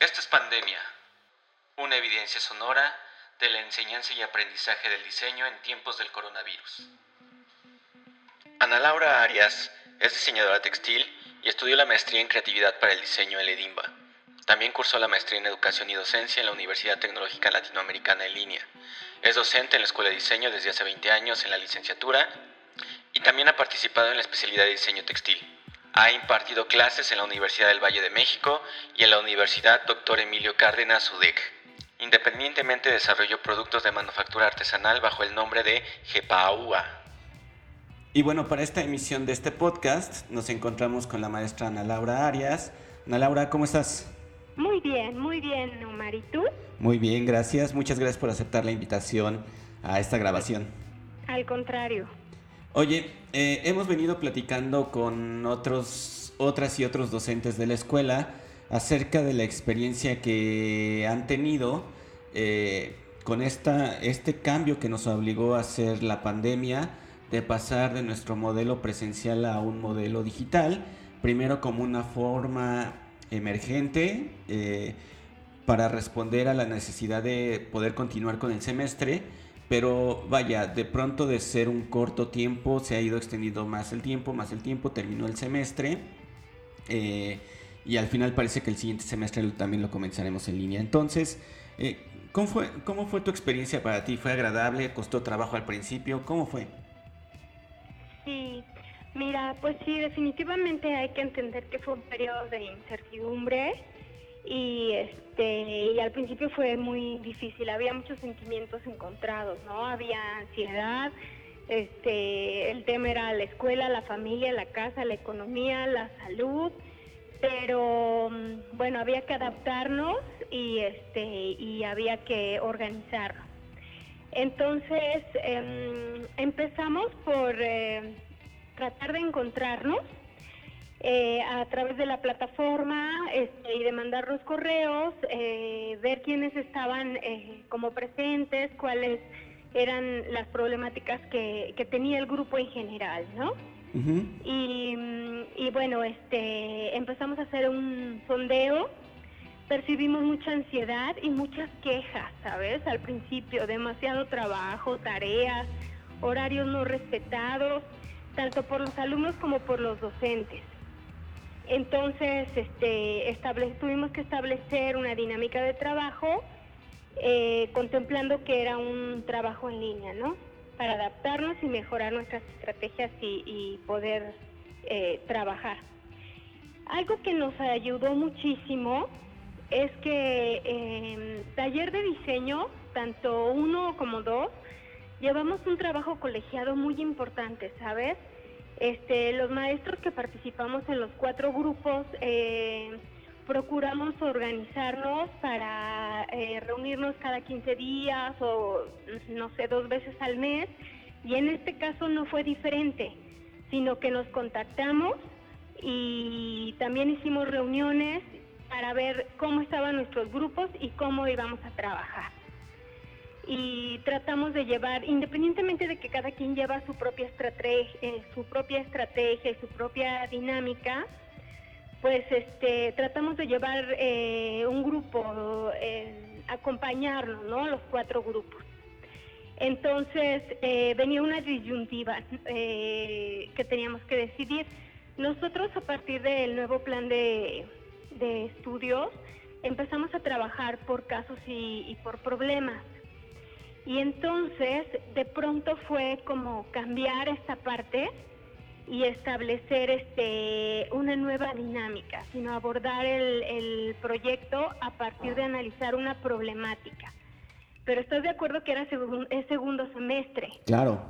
Esto es Pandemia, una evidencia sonora de la enseñanza y aprendizaje del diseño en tiempos del coronavirus. Ana Laura Arias es diseñadora textil y estudió la maestría en creatividad para el diseño en EDIMBA. También cursó la maestría en educación y docencia en la Universidad Tecnológica Latinoamericana en línea. Es docente en la Escuela de Diseño desde hace 20 años en la licenciatura y también ha participado en la especialidad de diseño textil. Ha impartido clases en la Universidad del Valle de México y en la Universidad Dr. Emilio Cárdenas UDEC. Independientemente desarrolló productos de manufactura artesanal bajo el nombre de Jepaúa. Y bueno, para esta emisión de este podcast nos encontramos con la maestra Ana Laura Arias. Ana Laura, ¿cómo estás? Muy bien, muy bien, Omar. ¿Y tú? Muy bien, gracias. Muchas gracias por aceptar la invitación a esta grabación. Al contrario. Oye, eh, hemos venido platicando con otros, otras y otros docentes de la escuela acerca de la experiencia que han tenido eh, con esta, este cambio que nos obligó a hacer la pandemia, de pasar de nuestro modelo presencial a un modelo digital, primero como una forma emergente eh, para responder a la necesidad de poder continuar con el semestre, pero vaya, de pronto de ser un corto tiempo se ha ido extendiendo más el tiempo, más el tiempo, terminó el semestre eh, y al final parece que el siguiente semestre también lo comenzaremos en línea. Entonces, eh, ¿cómo, fue, ¿cómo fue tu experiencia para ti? ¿Fue agradable? ¿Costó trabajo al principio? ¿Cómo fue? Sí, mira, pues sí, definitivamente hay que entender que fue un periodo de incertidumbre y este y al principio fue muy difícil. Había muchos sentimientos encontrados no había ansiedad este el tema era la escuela la familia la casa la economía la salud pero bueno había que adaptarnos y este y había que organizarnos. Entonces em, empezamos por eh, tratar de encontrarnos eh, a través de la plataforma este, y de mandar los correos, eh, ver quiénes estaban eh, como presentes, cuáles eran las problemáticas que, tenía el grupo en general, ¿no? y, y, bueno, este, empezamos a hacer un sondeo, percibimos mucha ansiedad y muchas quejas, ¿sabes? Al principio, demasiado trabajo, tareas, horarios no respetados, tanto por los alumnos como por los docentes. Entonces, este, tuvimos que establecer una dinámica de trabajo eh, contemplando que era un trabajo en línea, ¿no? Para adaptarnos y mejorar nuestras estrategias y, poder eh, trabajar. Algo que nos ayudó muchísimo es que en taller de diseño, tanto uno como dos, llevamos un trabajo colegiado muy importante, ¿sabes? Este, los maestros que participamos en los cuatro grupos eh, procuramos organizarnos para eh, reunirnos cada 15 días o no sé, dos veces al mes. Y en este caso no fue diferente, sino que nos contactamos y también hicimos reuniones para ver cómo estaban nuestros grupos y cómo íbamos a trabajar y tratamos de llevar, independientemente de que cada quien lleva su propia estrategia, eh, su propia estrategia y su propia dinámica, pues este, tratamos de llevar eh, un grupo, eh, acompañarnos, ¿no? Los cuatro grupos. Entonces venía una disyuntiva que teníamos que decidir. Nosotros a partir del nuevo plan de, estudios empezamos a trabajar por casos y por problemas. Y entonces de pronto fue como cambiar esta parte y establecer este, una nueva dinámica, sino abordar el, proyecto a partir de analizar una problemática. Pero estoy de acuerdo que era es segundo semestre. Claro.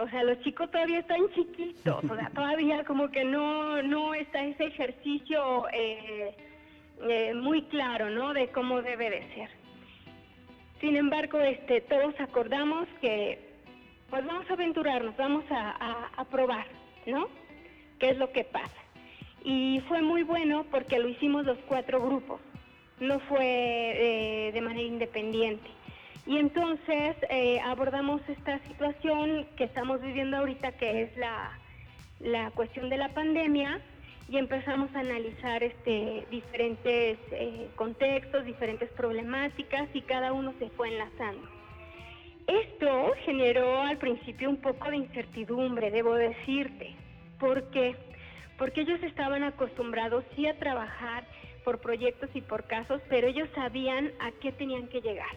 O sea, los chicos todavía están chiquitos, o sea, todavía como que no, no está ese ejercicio eh, eh, muy claro, ¿no? De cómo debe de ser. Sin embargo, este, todos acordamos que pues vamos a aventurarnos, vamos a, probar, ¿no? ¿Qué es lo que pasa? Y fue muy bueno porque lo hicimos los cuatro grupos, no fue eh, de manera independiente. Y entonces eh, abordamos esta situación que estamos viviendo ahorita, que es la, la cuestión de la pandemia, y empezamos a analizar este, diferentes eh, contextos, diferentes problemáticas y cada uno se fue enlazando. Esto generó al principio un poco de incertidumbre, debo decirte. ¿Por qué? Porque ellos estaban acostumbrados sí a trabajar por proyectos y por casos, pero ellos sabían a qué tenían que llegar.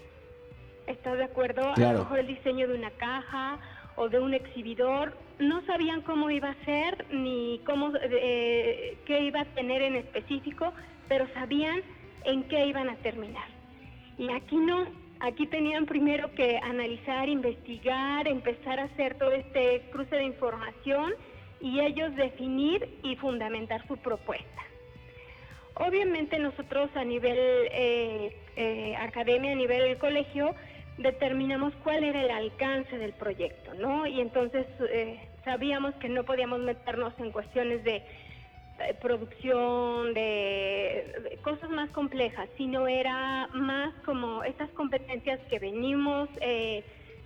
¿Estás de acuerdo? A lo mejor el diseño de una caja o de un exhibidor, no sabían cómo iba a ser ni cómo, eh, qué iba a tener en específico, pero sabían en qué iban a terminar. Y aquí no, aquí tenían primero que analizar, investigar, empezar a hacer todo este cruce de información y ellos definir y fundamentar su propuesta. Obviamente nosotros a nivel eh, eh, academia, a nivel colegio, determinamos cuál era el alcance del proyecto, ¿no? Y entonces eh, sabíamos que no podíamos meternos en cuestiones de producción, de, cosas más complejas, sino era más como estas competencias que venimos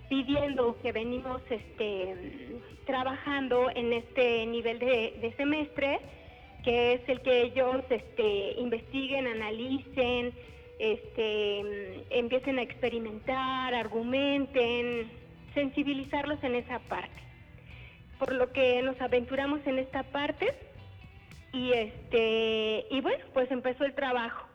pidiendo, que venimos este, trabajando en este nivel de semestre que es el que ellos este, investiguen, analicen, este, empiecen a experimentar, argumenten, sensibilizarlos en esa parte. Por lo que nos aventuramos en esta parte y este y bueno, pues empezó el trabajo.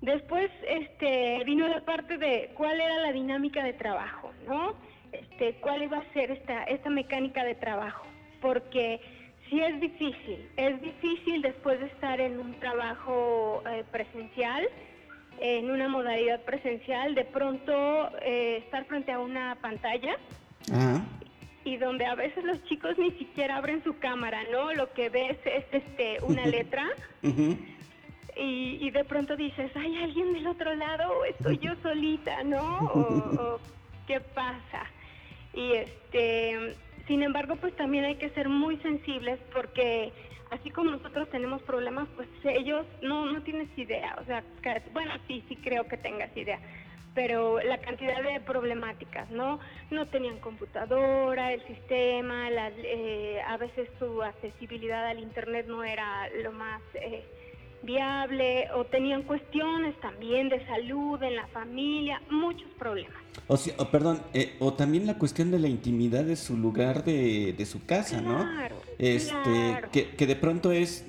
Después este vino la parte de cuál era la dinámica de trabajo, ¿no? Este, cuál iba a ser esta esta mecánica de trabajo, porque sí es difícil, es difícil después de estar en un trabajo eh, presencial, en una modalidad presencial, de pronto eh, estar frente a una pantalla y donde a veces los chicos ni siquiera abren su cámara, ¿no? Lo que ves es este una letra. y, de pronto dices, ¿hay alguien del otro lado o estoy yo solita, no? o ¿qué pasa? Y este sin embargo, pues también hay que ser muy sensibles porque así como nosotros tenemos problemas, pues ellos no, no tienes idea. O sea, bueno, sí, sí creo que tengas idea pero la cantidad de problemáticas, ¿no? No tenían computadora, el sistema, eh, a veces su accesibilidad al Internet no era lo más eh, viable o tenían cuestiones también de salud en la familia, muchos problemas. O, sea, perdón, eh, o también la cuestión de la intimidad de su lugar de, de su casa, ¿no? Este, Que, que de pronto es,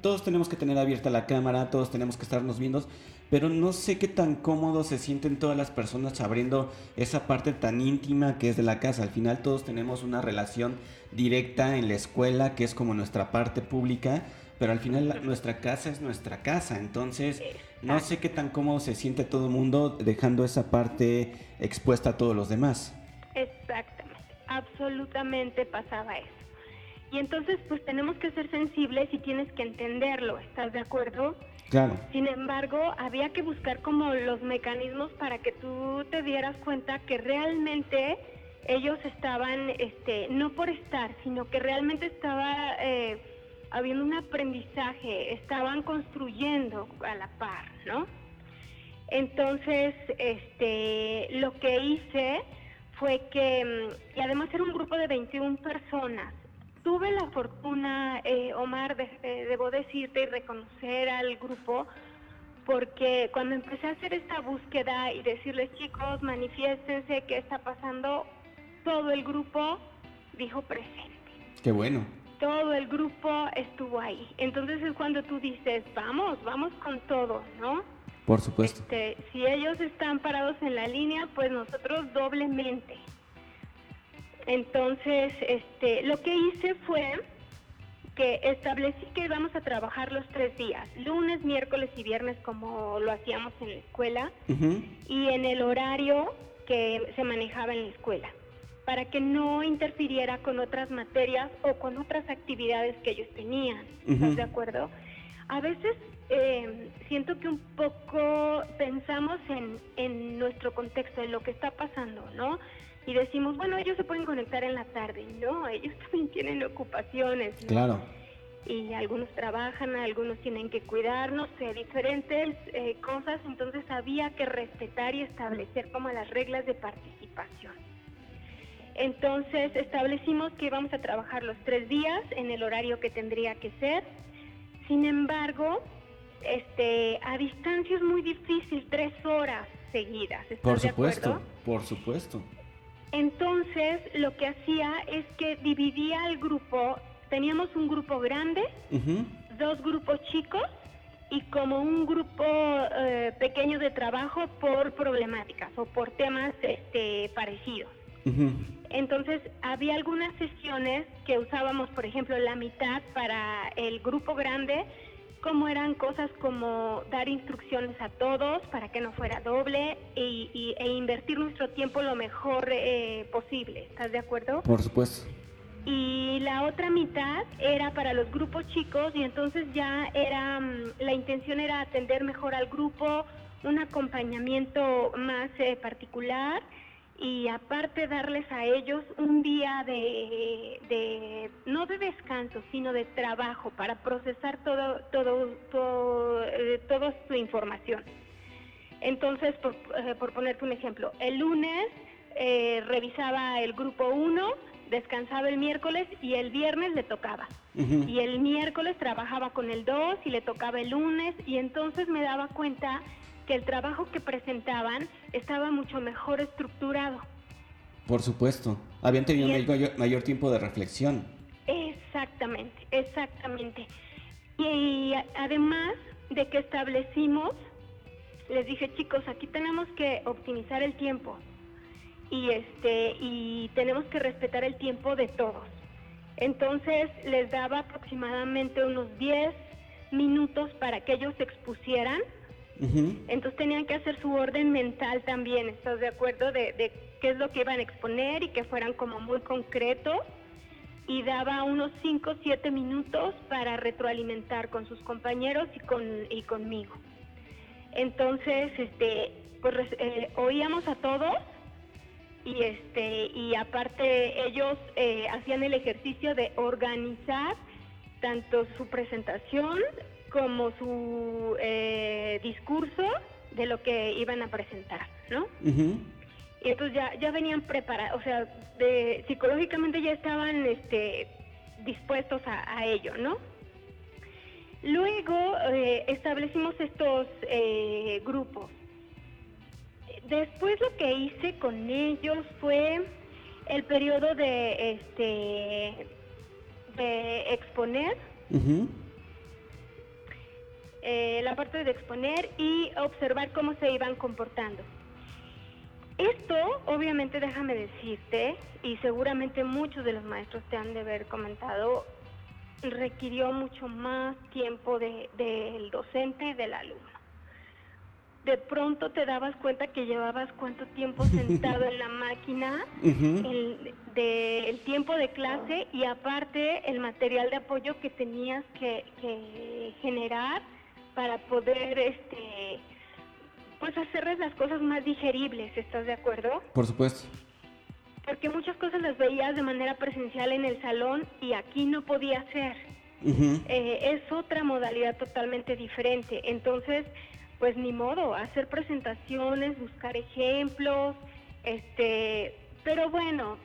todos tenemos que tener abierta la cámara, todos tenemos que estarnos viendo, pero no sé qué tan cómodo se sienten todas las personas abriendo esa parte tan íntima que es de la casa. Al final todos tenemos una relación directa en la escuela, que es como nuestra parte pública, pero al final nuestra casa es nuestra casa, entonces no sé qué tan cómodo se siente todo el mundo dejando esa parte expuesta a todos los demás. Exactamente, absolutamente pasaba eso. Y entonces pues tenemos que ser sensibles y tienes que entenderlo, ¿estás de acuerdo? Claro. Sin embargo, había que buscar como los mecanismos para que tú te dieras cuenta que realmente ellos estaban, este, no por estar, sino que realmente estaba... Eh, habiendo un aprendizaje, estaban construyendo a la par, ¿no? Entonces, este, lo que hice fue que, mm, y además era un grupo de 21 personas, tuve la fortuna, eh, Omar, de, debo decirte y reconocer al grupo, porque cuando empecé a hacer esta búsqueda y decirles, chicos, manifiéstense qué está pasando, todo el grupo dijo presente. Qué bueno todo el grupo estuvo ahí. Entonces es cuando tú dices, vamos, vamos con todo, ¿no? Por supuesto. Este, si ellos están parados en la línea, pues nosotros doblemente. Entonces, este, lo que hice fue que establecí que íbamos a trabajar los tres días, lunes, miércoles y viernes como lo hacíamos en la escuela, y en el horario que se manejaba en la escuela para que no interfiriera con otras materias o con otras actividades que ellos tenían. ¿Estás de acuerdo? A veces eh, siento que un poco pensamos en, en nuestro contexto, en lo que está pasando, ¿no? Y decimos, bueno, ellos se pueden conectar en la tarde. No, ellos también tienen ocupaciones. Claro. Y algunos trabajan, algunos tienen que cuidar, no sé, diferentes eh, cosas. Entonces había que respetar y establecer como las reglas de participación. Entonces establecimos que íbamos a trabajar los tres días en el horario que tendría que ser. Sin embargo, este, a distancia es muy difícil, tres horas seguidas. ¿estás Por supuesto, por supuesto. Entonces, lo que hacía es que dividía el grupo, teníamos un grupo grande, dos grupos chicos y como un grupo eh, pequeño de trabajo por problemáticas o por temas este, parecidos. Entonces, había algunas sesiones que usábamos, por ejemplo, la mitad para el grupo grande, como eran cosas como dar instrucciones a todos para que no fuera doble y, y- e invertir nuestro tiempo lo mejor eh, posible. ¿Estás de acuerdo? Por supuesto. y la otra mitad era para los grupos chicos y entonces ya era mm, la intención era atender mejor al grupo, un acompañamiento más eh, particular y aparte darles a ellos un día de, de no de descanso sino de trabajo para procesar todo todo todo eh, toda su información. Entonces, por, eh, por ponerte un ejemplo, el lunes eh, revisaba el grupo 1, descansaba el miércoles y el viernes le tocaba. Y el miércoles trabajaba con el 2 y le tocaba el lunes y entonces me daba cuenta que el trabajo que presentaban estaba mucho mejor estructurado. Por supuesto. Habían tenido Y el- mayor, mayor tiempo de reflexión. Exactamente, exactamente. Y a- además de que establecimos, les dije chicos, aquí tenemos que optimizar el tiempo y este y tenemos que respetar el tiempo de todos. Entonces les daba aproximadamente unos 10 minutos para que ellos se expusieran. Ujú. Entonces tenían que hacer su orden mental también, ¿estás de acuerdo? De, de qué es lo que iban a exponer y que fueran como muy concretos. Y daba unos 5 o 7 minutos para retroalimentar con sus compañeros y, con, y conmigo. Entonces, este, pues eh, oíamos a todos y este y aparte ellos eh, hacían el ejercicio de organizar tanto su presentación como su eh, discurso de lo que iban a presentar, ¿no? Y entonces ya, ya venían preparados, o sea, de, psicológicamente ya estaban este, dispuestos a, a ello, ¿no? Luego eh, establecimos estos eh, grupos. Después lo que hice con ellos fue el periodo de, este, de exponer, Ujú. Eh, la parte de exponer y observar cómo se iban comportando. Esto, obviamente, déjame decirte, y seguramente muchos de los maestros te han de haber comentado, requirió mucho más tiempo de- del docente y del alumno. De pronto te dabas cuenta que llevabas cuánto tiempo sentado en la máquina, Ujú. el, de- el tiempo de clase y aparte el material de apoyo que tenías que, que generar para poder este pues hacerles las cosas más digeribles, ¿estás de acuerdo? Por supuesto. Porque muchas cosas las veías de manera presencial en el salón y aquí no podía ser. Eh, es otra modalidad totalmente diferente. Entonces, pues ni modo, hacer presentaciones, buscar ejemplos, este, pero bueno,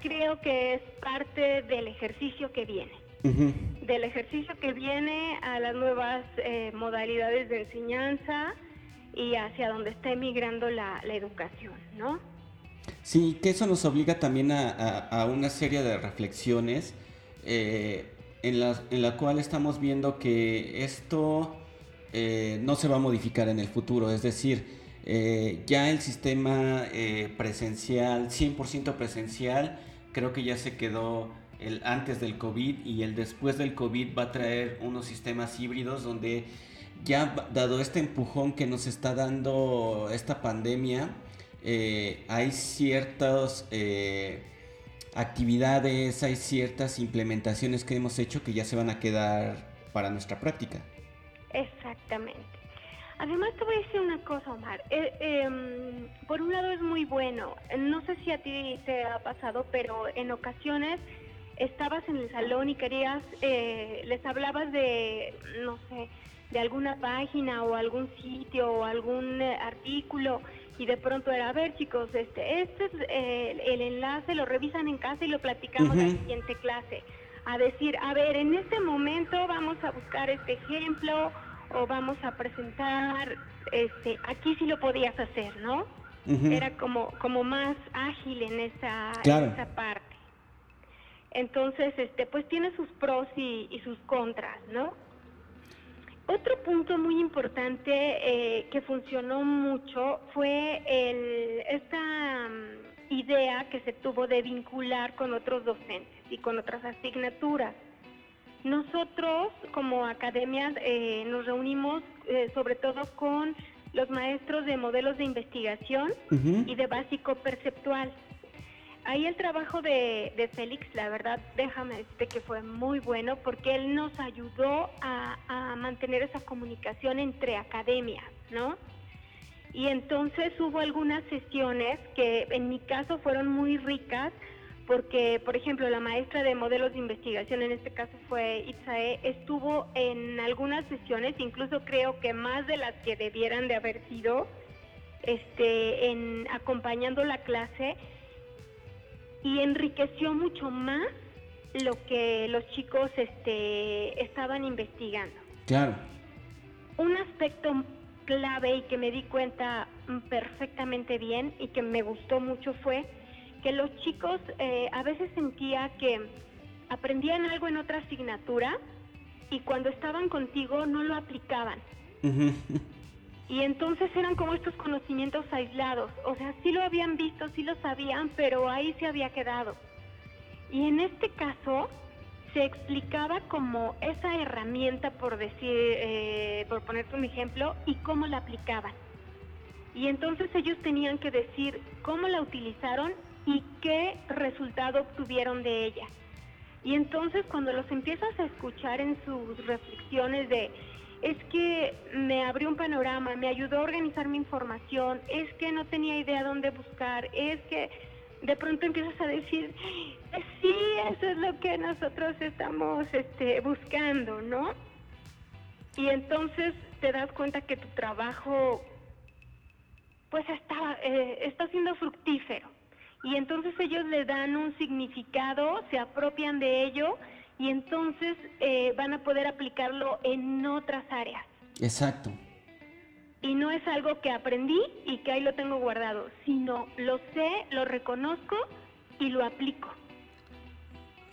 creo que es parte del ejercicio que viene, Del ejercicio que viene a las nuevas eh, modalidades de enseñanza y hacia donde está emigrando la, la educación, ¿no? Sí, que eso nos obliga también a, a- a una serie de reflexiones eh, en, la, en la cual estamos viendo que esto eh, no se va a modificar en el futuro. Es decir, eh, ya el sistema presencial, 100% presencial, creo que ya se quedó el antes del COVID y el después del COVID va a traer unos sistemas híbridos donde ya dado este empujón que nos está dando esta pandemia, eh, hay ciertas eh, actividades, hay ciertas implementaciones que hemos hecho que ya se van a quedar para nuestra práctica. Exactamente. Además te voy a decir una cosa, Omar. Eh, em, por un lado es muy bueno. No sé si a ti te ha pasado, pero en ocasiones estabas en el salón y querías, eh, les hablabas de, no sé, de alguna página o algún sitio o algún eh, artículo y de pronto era, a ver chicos, este, este es eh, el enlace, lo revisan en casa y lo platicamos en la siguiente clase. a decir, a ver, en este momento vamos a buscar este ejemplo o vamos a presentar, este, aquí sí lo podías hacer, ¿no? Era como, como más ágil en esa, esa parte. Entonces, este, pues tiene sus pros y, sus contras, ¿no? Otro punto muy importante eh, que funcionó mucho fue el, esta mm, idea que se tuvo de vincular con otros docentes y con otras asignaturas. Nosotros como academia eh, nos reunimos eh, sobre todo con los maestros de modelos de investigación y de básico perceptual. Ahí el trabajo de, Félix, la verdad, déjame decirte que fue muy bueno porque él nos ayudó a, mantener esa comunicación entre academias, ¿no? Y entonces hubo algunas sesiones que en mi caso fueron muy ricas porque, por ejemplo, la maestra de modelos de investigación, en este caso fue Itzae, estuvo en algunas sesiones, incluso creo que más de las que debieran de haber sido, este, en acompañando la clase y enriqueció mucho más lo que los chicos este, estaban investigando. Claro. Un aspecto clave y que me di cuenta perfectamente bien y que me gustó mucho fue que los chicos eh, a veces sentía que aprendían algo en otra asignatura y cuando estaban contigo no lo aplicaban. Y entonces eran como estos conocimientos aislados, o sea, sí lo habían visto, sí lo sabían, pero ahí se había quedado. Y en este caso se explicaba como esa herramienta, por decir, eh, por ponerte un ejemplo, y cómo la aplicaban. Y entonces ellos tenían que decir cómo la utilizaron y qué resultado obtuvieron de ella. Y entonces cuando los empiezas a escuchar en sus reflexiones de, es que me abrió un panorama, me ayudó a organizar mi información, es que no tenía idea dónde buscar, es que de pronto empiezas a decir, sí, eso es lo que nosotros estamos este, buscando, ¿no? Y entonces te das cuenta que tu trabajo pues está, eh, está siendo fructífero y entonces ellos le dan un significado, se apropian de ello y entonces eh, van a poder aplicarlo en otras áreas. Exacto. Y no es algo que aprendí y que ahí lo tengo guardado, sino lo sé, lo reconozco y lo aplico.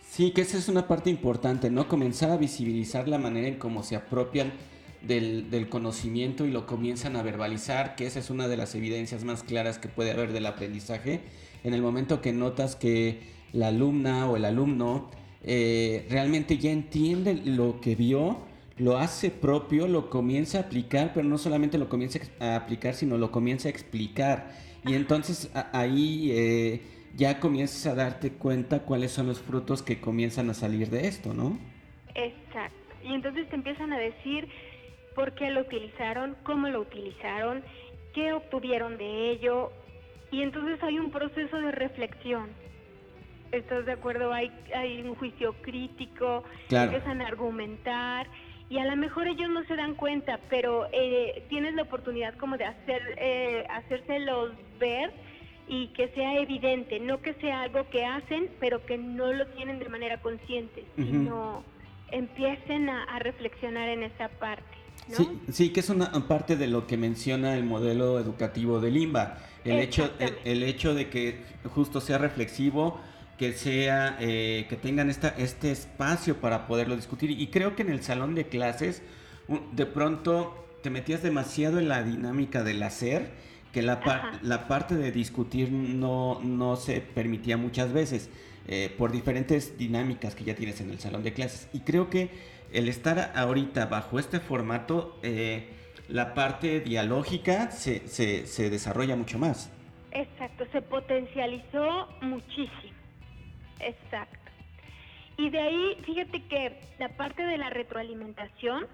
Sí, que esa es una parte importante, ¿no? Comenzar a visibilizar la manera en cómo se apropian del, del, conocimiento y lo comienzan a verbalizar, que esa es una de las evidencias más claras que puede haber del aprendizaje en el momento que notas que la alumna o el alumno eh, realmente ya entiende lo que vio, lo hace propio, lo comienza a aplicar, pero no solamente lo comienza a aplicar, sino lo comienza a explicar. Y entonces ahí eh, ya comienzas a darte cuenta cuáles son los frutos que comienzan a salir de esto, ¿no? Exacto. Y entonces te empiezan a decir por qué lo utilizaron, cómo lo utilizaron, qué obtuvieron de ello, y entonces hay un proceso de reflexión. ¿Estás de acuerdo? Hay, hay un juicio crítico, empiezan a argumentar y a lo mejor ellos no se dan cuenta, pero eh, tienes la oportunidad como de hacer, eh, hacérselos ver y que sea evidente, no que sea algo que hacen, pero que no lo tienen de manera consciente, sino empiecen a, reflexionar en esa parte. Sí, sí, que es una parte de lo que menciona el modelo educativo de Limba el hecho, el, hecho de que justo sea reflexivo, que sea, eh, que tengan esta, este espacio para poderlo discutir. Y creo que en el salón de clases, de pronto te metías demasiado en la dinámica del hacer, que la, la parte de discutir no, no se permitía muchas veces, eh, por diferentes dinámicas que ya tienes en el salón de clases. Y creo que el estar ahorita bajo este formato, eh, la parte dialógica se, se, desarrolla mucho más. Exacto, se potencializó muchísimo. Exacto. Y de ahí, fíjate que la parte de la retroalimentación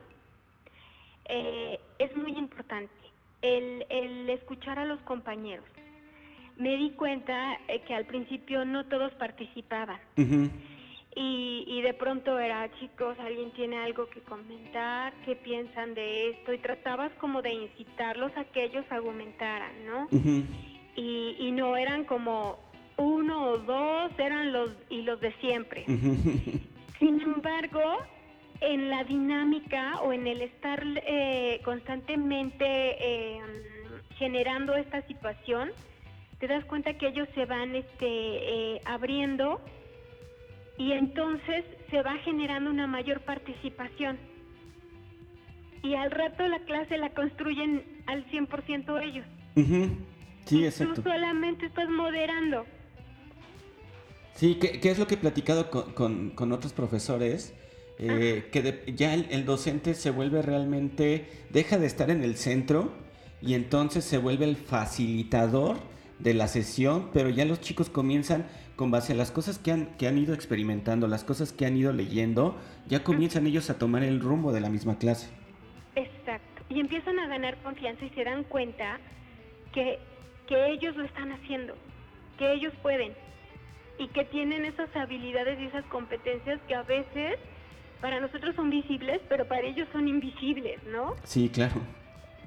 eh, es muy importante. El, el, escuchar a los compañeros. Me di cuenta eh, que al principio no todos participaban. Y, y, de pronto era, chicos, alguien tiene algo que comentar, qué piensan de esto, y tratabas como de incitarlos a que ellos argumentaran, ¿no? y, y, no eran como uno o dos, eran los y los de siempre. Sin embargo, en la dinámica o en el estar eh, constantemente eh, generando esta situación, te das cuenta que ellos se van este, eh, abriendo y entonces se va generando una mayor participación. Y al rato la clase la construyen al 100% ellos. Sí, exacto. Tú solamente estás moderando. Sí, ¿qué, es lo que he platicado con, con, otros profesores? Eh, que ya el, docente se vuelve realmente, deja de estar en el centro y entonces se vuelve el facilitador de la sesión, pero ya los chicos comienzan con base a las cosas que han, que han ido experimentando, las cosas que han ido leyendo, ya comienzan ellos a tomar el rumbo de la misma clase. Exacto, y empiezan a ganar confianza y se dan cuenta que, que ellos lo están haciendo, que ellos pueden y que tienen esas habilidades y esas competencias que a veces para nosotros son visibles, pero para ellos son invisibles, ¿no? Sí, claro.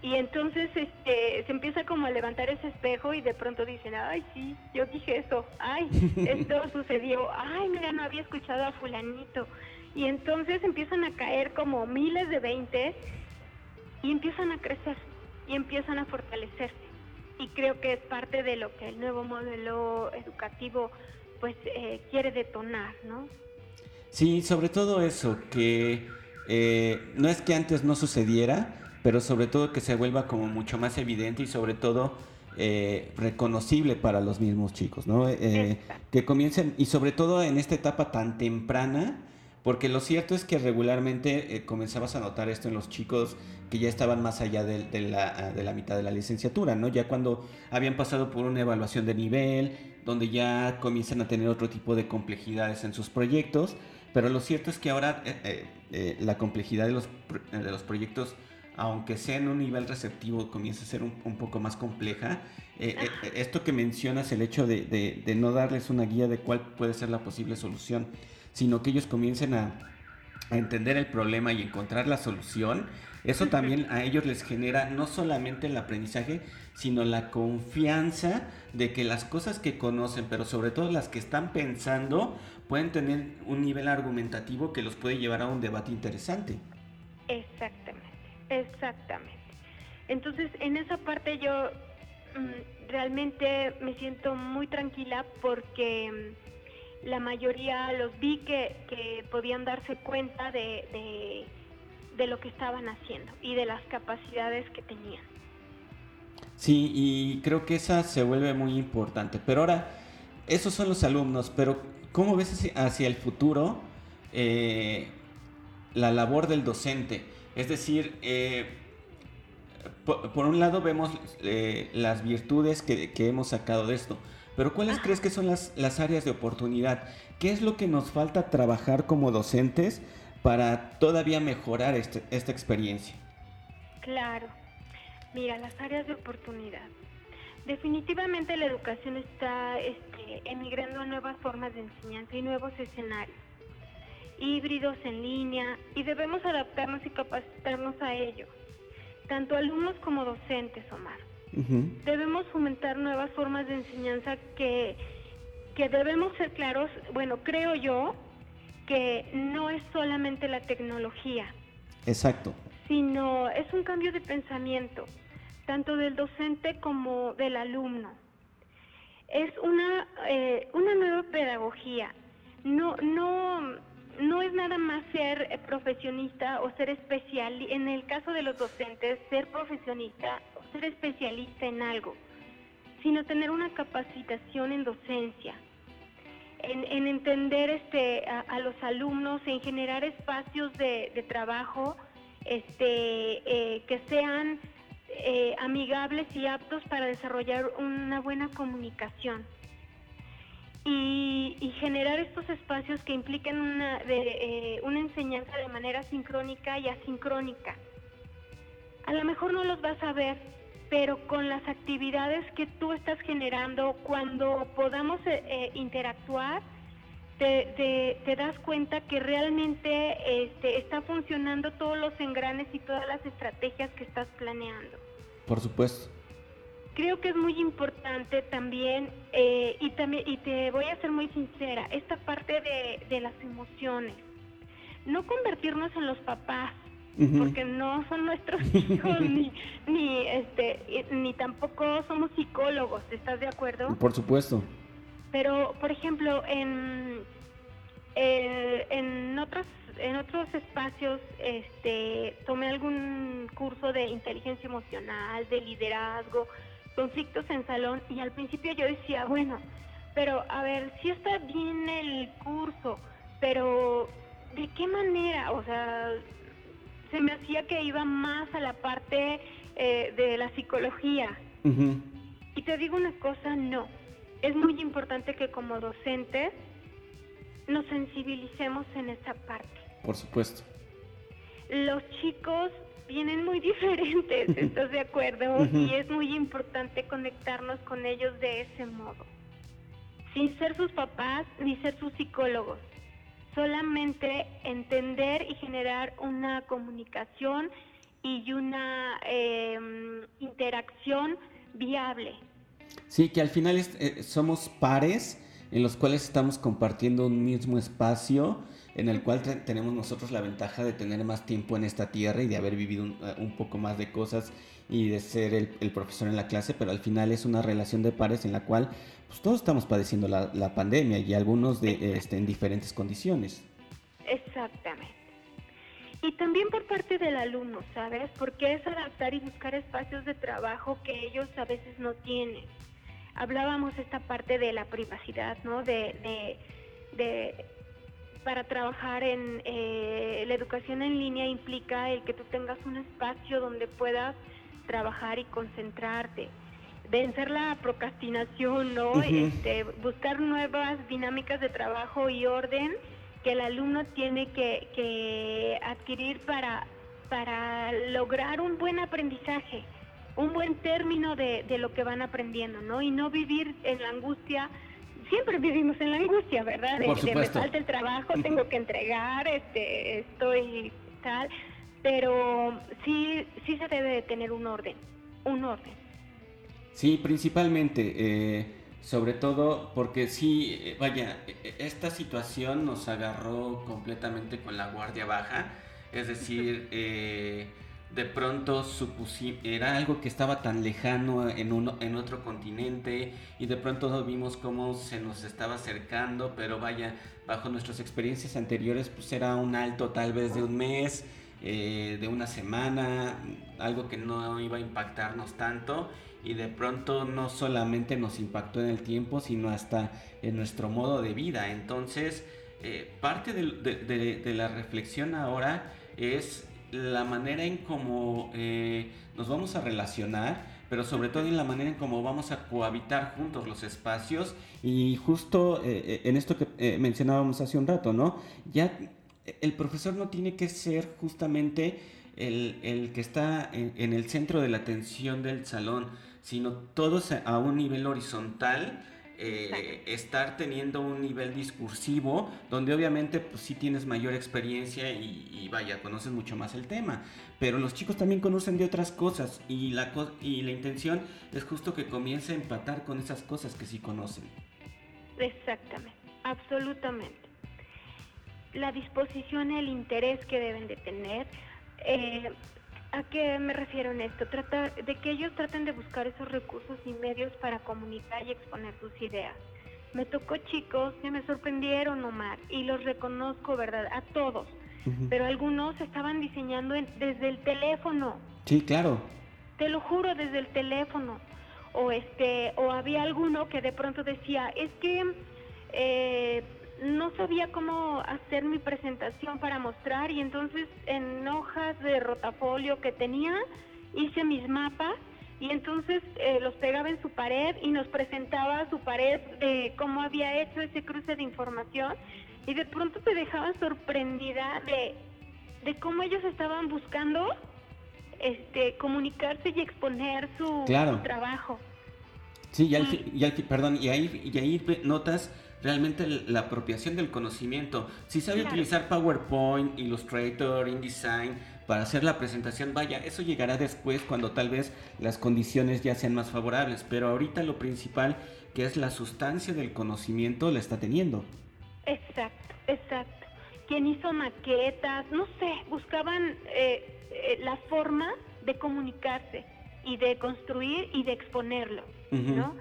Y entonces este, se empieza como a levantar ese espejo y de pronto dicen, ay, sí, yo dije eso, ay, esto sucedió, ay, mira, no había escuchado a fulanito. Y entonces empiezan a caer como miles de veinte y empiezan a crecer y empiezan a fortalecerse. Y creo que es parte de lo que el nuevo modelo educativo pues eh, quiere detonar, ¿no? Sí, sobre todo eso, que eh, no es que antes no sucediera, pero sobre todo que se vuelva como mucho más evidente y sobre todo eh, reconocible para los mismos chicos, ¿no? que comiencen, y sobre todo en esta etapa tan temprana, porque lo cierto es que regularmente comenzabas a notar esto en los chicos que ya estaban más allá de, la, de, la, mitad de la licenciatura, ¿no? Ya cuando habían pasado por una evaluación de nivel, donde ya comienzan a tener otro tipo de complejidades en sus proyectos, pero lo cierto es que ahora eh, eh, eh, la complejidad de los, de los proyectos, aunque sea en un nivel receptivo, comienza a ser un, poco más compleja. esto que mencionas, el hecho de, de, no darles una guía de cuál puede ser la posible solución, sino que ellos comiencen a, a entender el problema y encontrar la solución, eso también a ellos les genera no solamente el aprendizaje, sino la confianza de que las cosas que conocen, pero sobre todo las que están pensando, pueden tener un nivel argumentativo que los puede llevar a un debate interesante. Exactamente, exactamente. Entonces, en esa parte yo mm, realmente me siento muy tranquila porque mm, la mayoría los vi que, podían darse cuenta de de lo que estaban haciendo y de las capacidades que tenían. Sí, y creo que esa se vuelve muy importante. Pero ahora, esos son los alumnos, pero ¿cómo ves hacia el futuro eh, la labor del docente? Es decir, eh, por, un lado vemos eh, las virtudes que, hemos sacado de esto, pero ¿cuáles crees que son las, las áreas de oportunidad? ¿Qué es lo que nos falta trabajar como docentes para todavía mejorar este, esta experiencia? Claro. Mira, las áreas de oportunidad. Definitivamente la educación está este, emigrando a nuevas formas de enseñanza y nuevos escenarios, híbridos en línea, y debemos adaptarnos y capacitarnos a ello, tanto alumnos como docentes, Omar. Debemos fomentar nuevas formas de enseñanza que, que debemos ser claros, bueno, creo yo, que no es solamente la tecnología. Exacto. Sino es un cambio de pensamiento, tanto del docente como del alumno. Es una, eh, una nueva pedagogía. No, no, no es nada más ser profesionista o ser especial, en el caso de los docentes, ser profesionista o ser especialista en algo, sino tener una capacitación en docencia, en, entender este, a, los alumnos, en generar espacios de, trabajo este, eh, que sean eh, amigables y aptos para desarrollar una buena comunicación. Y, generar estos espacios que impliquen una, de, eh, una enseñanza de manera sincrónica y asincrónica. A lo mejor no los vas a ver, pero con las actividades que tú estás generando, cuando podamos eh, eh, interactuar, te, das cuenta que realmente este, está funcionando todos los engranes y todas las estrategias que estás planeando. Por supuesto. Creo que es muy importante también, eh, y, también y te voy a ser muy sincera, esta parte de, de las emociones. no convertirnos en los papás, porque no son nuestros hijos ni ni este ni tampoco somos psicólogos, ¿estás de acuerdo? Por supuesto. Pero por ejemplo, en eh, en otros en otros espacios este tomé algún curso de inteligencia emocional, de liderazgo, conflictos en salón y al principio yo decía, bueno, pero a ver, si está bien el curso, pero ¿de qué manera? O sea, se me hacía que iba más a la parte eh, de la psicología. Y te digo una cosa, no. Es muy importante que como docentes nos sensibilicemos en esa parte. Por supuesto. Los chicos vienen muy diferentes, ¿estás de acuerdo? Y es muy importante conectarnos con ellos de ese modo. Sin ser sus papás ni ser sus psicólogos solamente entender y generar una comunicación y una em, interacción viable. Sí, que al final eh, somos pares en los cuales estamos compartiendo un mismo espacio en el cual tenemos nosotros la ventaja de tener más tiempo en esta tierra y de haber vivido un, eh, poco más de cosas y de ser el, el, profesor en la clase, pero al final es una relación de pares en la cual pues todos estamos padeciendo la, la pandemia y algunos de, este, en diferentes condiciones. Exactamente. Y también por parte del alumno, ¿sabes? Porque es adaptar y buscar espacios de trabajo que ellos a veces no tienen. Hablábamos esta parte de la privacidad, ¿no? De, de, de para trabajar en eh, la educación en línea implica el que tú tengas un espacio donde puedas trabajar y concentrarte vencer la procrastinación, ¿no? este, buscar nuevas dinámicas de trabajo y orden que el alumno tiene que, adquirir para, para lograr un buen aprendizaje, un buen término de, lo que van aprendiendo, ¿no? Y no vivir en la angustia. Siempre vivimos en la angustia, ¿verdad? De, de me falta el trabajo, tengo que entregar, este, estoy tal, pero sí, sí se debe de tener un orden, un orden. Sí, principalmente, eh, sobre todo porque sí, eh, vaya, e, e, esta situación nos agarró completamente con la guardia baja, es decir, eh, de pronto era algo que estaba tan lejano en, uno, en otro continente y de pronto vimos cómo se nos estaba acercando, pero vaya, bajo nuestras experiencias anteriores, pues era un alto tal vez de un mes, de una semana, algo que no iba a impactarnos tanto y de pronto no solamente nos impactó en el tiempo, sino hasta en nuestro modo de vida. Entonces, eh, parte de, la reflexión ahora es la manera en cómo eh, nos vamos a relacionar, pero sobre todo en la manera en cómo vamos a cohabitar juntos los espacios y justo eh, en esto que mencionábamos hace un rato, ¿no? Ya el profesor no tiene que ser justamente el, que está en, el centro de la atención del salón, sino todos a un nivel horizontal. Eh, estar teniendo un nivel discursivo donde obviamente pues sí tienes mayor experiencia y, vaya, conoces mucho más el tema, pero los chicos también conocen de otras cosas y la, y la intención es justo que comience a empatar con esas cosas que sí conocen. Exactamente, absolutamente. La disposición, el interés que deben de tener, eh, ¿A qué me refiero en esto? Trata de que ellos traten de buscar esos recursos y medios para comunicar y exponer sus ideas. Me tocó chicos que me sorprendieron, Omar, y los reconozco, ¿verdad? A todos. Pero algunos estaban diseñando desde el teléfono. Sí, claro. Te lo juro, desde el teléfono. O este, o había alguno que de pronto decía, es que eh, no sabía cómo hacer mi presentación para mostrar y entonces en hojas de rotafolio que tenía hice mis mapas y entonces eh, los pegaba en su pared y nos presentaba su pared de cómo había hecho ese cruce de información y de pronto te dejaba sorprendida de, de cómo ellos estaban buscando este comunicarse y exponer su, trabajo. Sí, y, al, y perdón, y ahí, y ahí notas realmente la apropiación del conocimiento. Si sabe utilizar PowerPoint, Illustrator, InDesign para hacer la presentación, vaya, eso llegará después cuando tal vez las condiciones ya sean más favorables, pero ahorita lo principal que es la sustancia del conocimiento la está teniendo. Exacto, exacto. quien hizo maquetas, no sé, buscaban eh, eh, la forma de comunicarse y de construir y de exponerlo, ¿no?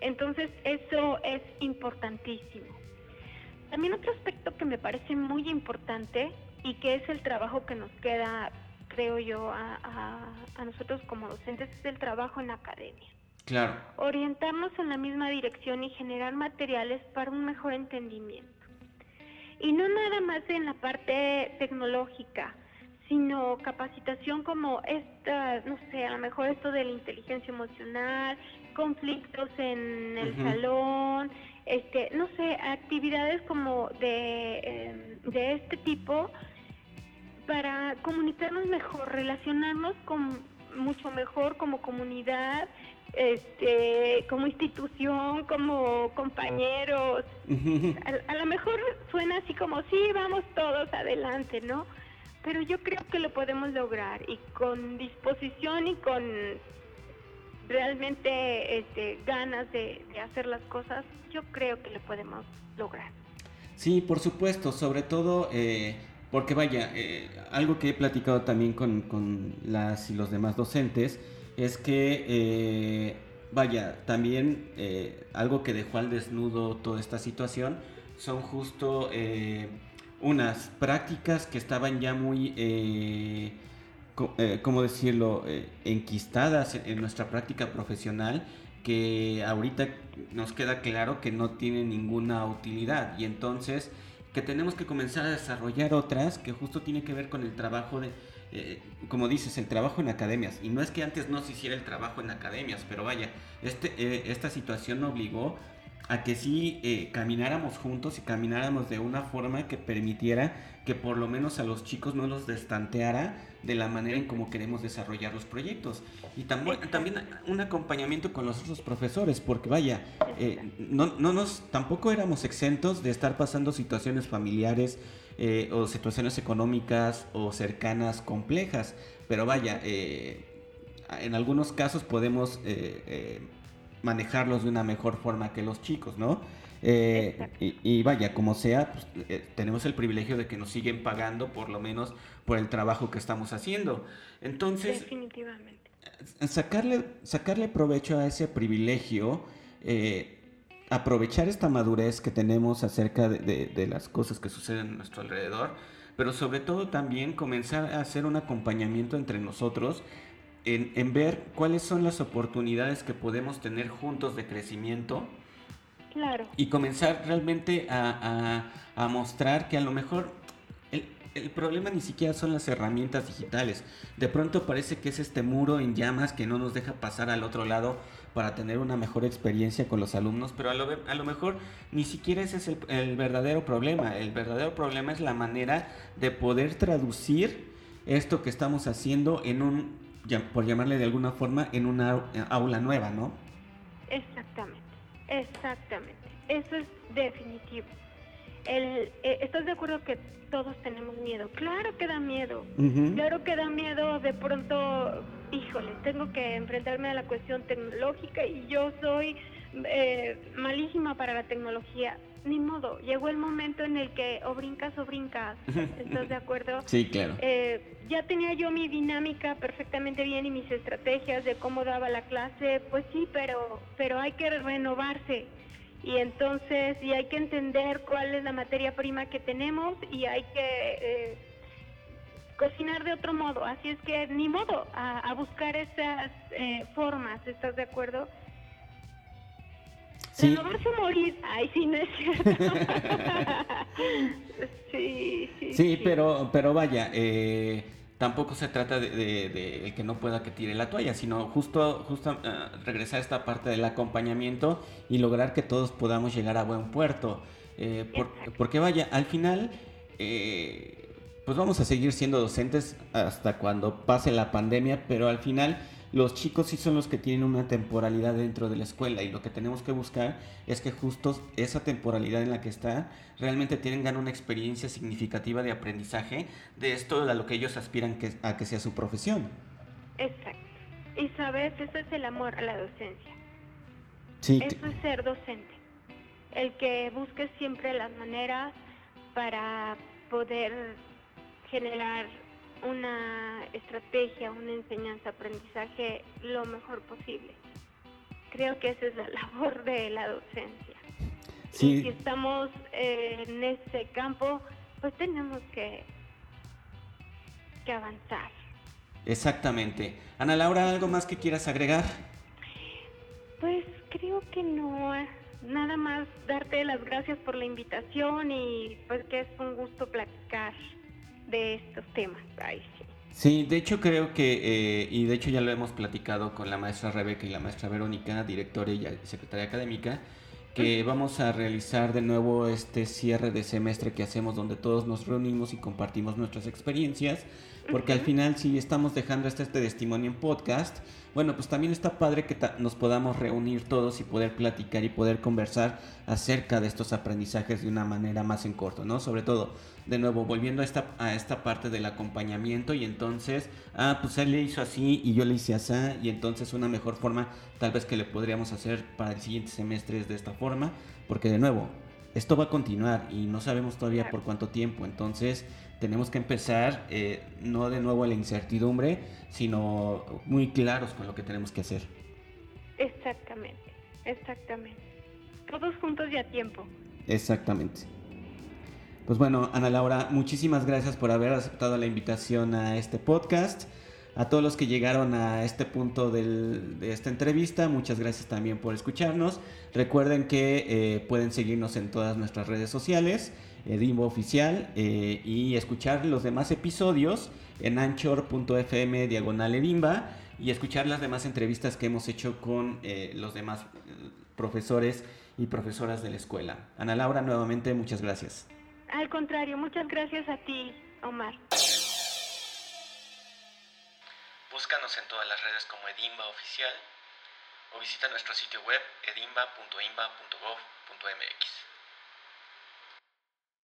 Entonces eso es importantísimo. También otro aspecto que me parece muy importante y que es el trabajo que nos queda, creo yo, a, a nosotros como docentes, es el trabajo en la academia. Claro. Orientarnos en la misma dirección y generar materiales para un mejor entendimiento. Y no nada más en la parte tecnológica, sino capacitación como esta, no sé, a lo mejor esto de la inteligencia emocional, conflictos en el salón, este, no sé, actividades como de, em, de este tipo para comunicarnos mejor, relacionarnos con mucho mejor como comunidad, este, como institución, como compañeros. A, lo mejor suena así como, sí, vamos todos adelante, ¿no? Pero yo creo que lo podemos lograr y con disposición y con realmente este, ganas de, hacer las cosas, yo creo que lo podemos lograr. Sí, por supuesto, sobre todo eh, porque vaya, eh, algo que he platicado también con, con las y los demás docentes, es que, eh, vaya, también eh, algo que dejó al desnudo toda esta situación son justo unas prácticas que estaban ya muy, ¿cómo decirlo?, enquistadas en nuestra práctica profesional que ahorita nos queda claro que no tienen ninguna utilidad y entonces que tenemos que comenzar a desarrollar otras que justo tiene que ver con el trabajo de eh, como dices, el trabajo en academias. Y no es que antes no se hiciera el trabajo en academias, pero vaya, este, eh, esta situación obligó a que sí eh, camináramos juntos y camináramos de una forma que permitiera que por lo menos a los chicos no los destanteara de la manera en cómo queremos desarrollar los proyectos. Y también, también un acompañamiento con los otros profesores, porque vaya, no, no nos, tampoco éramos exentos de estar pasando situaciones familiares, eh, o situaciones económicas o cercanas complejas. Pero vaya, eh, en algunos casos podemos eh, manejarlos de una mejor forma que los chicos, ¿no? Y, vaya, como sea, pues, tenemos el privilegio de que nos siguen pagando por lo menos por el trabajo que estamos haciendo. Entonces, Definitivamente. Sacarle, sacarle provecho a ese privilegio aprovechar esta madurez que tenemos acerca de, las cosas que suceden a nuestro alrededor, pero sobre todo también comenzar a hacer un acompañamiento entre nosotros en, ver cuáles son las oportunidades que podemos tener juntos de crecimiento. Claro. Y comenzar realmente a, a mostrar que a lo mejor el problema ni siquiera son las herramientas digitales. De pronto parece que es este muro en llamas que no nos deja pasar al otro lado para tener una mejor experiencia con los alumnos, pero a lo, a lo mejor ni siquiera ese es el, verdadero problema. El verdadero problema es la manera de poder traducir esto que estamos haciendo en un, por llamarle de alguna forma, en una aula nueva, ¿no? Exactamente, exactamente. Eso es definitivo. El, eh, ¿Estás de acuerdo que todos tenemos miedo? Claro que da miedo. Claro que da miedo de pronto, híjole, tengo que enfrentarme a la cuestión tecnológica y yo soy eh, malísima para la tecnología. Ni modo, llegó el momento en el que o brincas o brincas. ¿Estás de acuerdo? Sí, claro. Eh, ya tenía yo mi dinámica perfectamente bien y mis estrategias de cómo daba la clase, pues sí, pero, pero hay que renovarse y entonces y hay que entender cuál es la materia prima que tenemos y hay que eh, cocinar de otro modo. Así es que ni modo a, buscar esas eh, formas, ¿estás de acuerdo? Sí. Renovarse o morir, ay, sí, no es cierto. sí, sí, sí, pero, pero vaya, eh, tampoco se trata de, que no pueda que tire la toalla, sino justo, justo eh, regresar a esta parte del acompañamiento y lograr que todos podamos llegar a buen puerto. Eh, porque vaya, al final, eh, pues vamos a seguir siendo docentes hasta cuando pase la pandemia, pero al final los chicos sí son los que tienen una temporalidad dentro de la escuela y lo que tenemos que buscar es que justo esa temporalidad en la que está realmente tengan una experiencia significativa de aprendizaje de esto a lo que ellos aspiran que, a que sea su profesión. Exacto. Y sabes, eso es el amor a la docencia. Sí. Eso es ser docente. El que busque siempre las maneras para poder generar una estrategia, una enseñanza, aprendizaje lo mejor posible. Creo que esa es la labor de la docencia. Y si estamos eh, en ese campo, pues tenemos que, que avanzar. Exactamente. Ana Laura, ¿algo más que quieras agregar? Pues creo que no. Nada más darte las gracias por la invitación y pues que es un gusto platicar de estos temas. Ay, sí. Sí, de hecho creo que, eh, y de hecho ya lo hemos platicado con la maestra Rebeca y la maestra Verónica, directora y secretaria académica, que vamos a realizar de nuevo este cierre de semestre que hacemos donde todos nos reunimos y compartimos nuestras experiencias, porque al final si estamos dejando este, este testimonio en podcast, bueno, pues también está padre que nos podamos reunir todos y poder platicar y poder conversar acerca de estos aprendizajes de una manera más en corto, ¿no? Sobre todo, de nuevo, volviendo a esta, a esta parte del acompañamiento y entonces, ah, pues él le hizo así y yo le hice así y entonces una mejor forma tal vez que le podríamos hacer para el siguiente semestre es de esta forma, porque de nuevo, esto va a continuar y no sabemos todavía por cuánto tiempo, entonces tenemos que empezar eh, no de nuevo a la incertidumbre, sino muy claros con lo que tenemos que hacer. Exactamente, exactamente. Todos juntos y a tiempo. Exactamente. Pues bueno, Ana Laura, muchísimas gracias por haber aceptado la invitación a este podcast. A todos los que llegaron a este punto de esta entrevista, muchas gracias también por escucharnos. Recuerden que eh, pueden seguirnos en todas nuestras redes sociales. Edimbo Oficial eh, y escuchar los demás episodios en anchor.fm diagonal Edimba y escuchar las demás entrevistas que hemos hecho con eh, los demás eh, profesores y profesoras de la escuela. Ana Laura, nuevamente muchas gracias. Al contrario, muchas gracias a ti, Omar. Búscanos en todas las redes como Edimba Oficial o visita nuestro sitio web edimba.imba.gov.mx.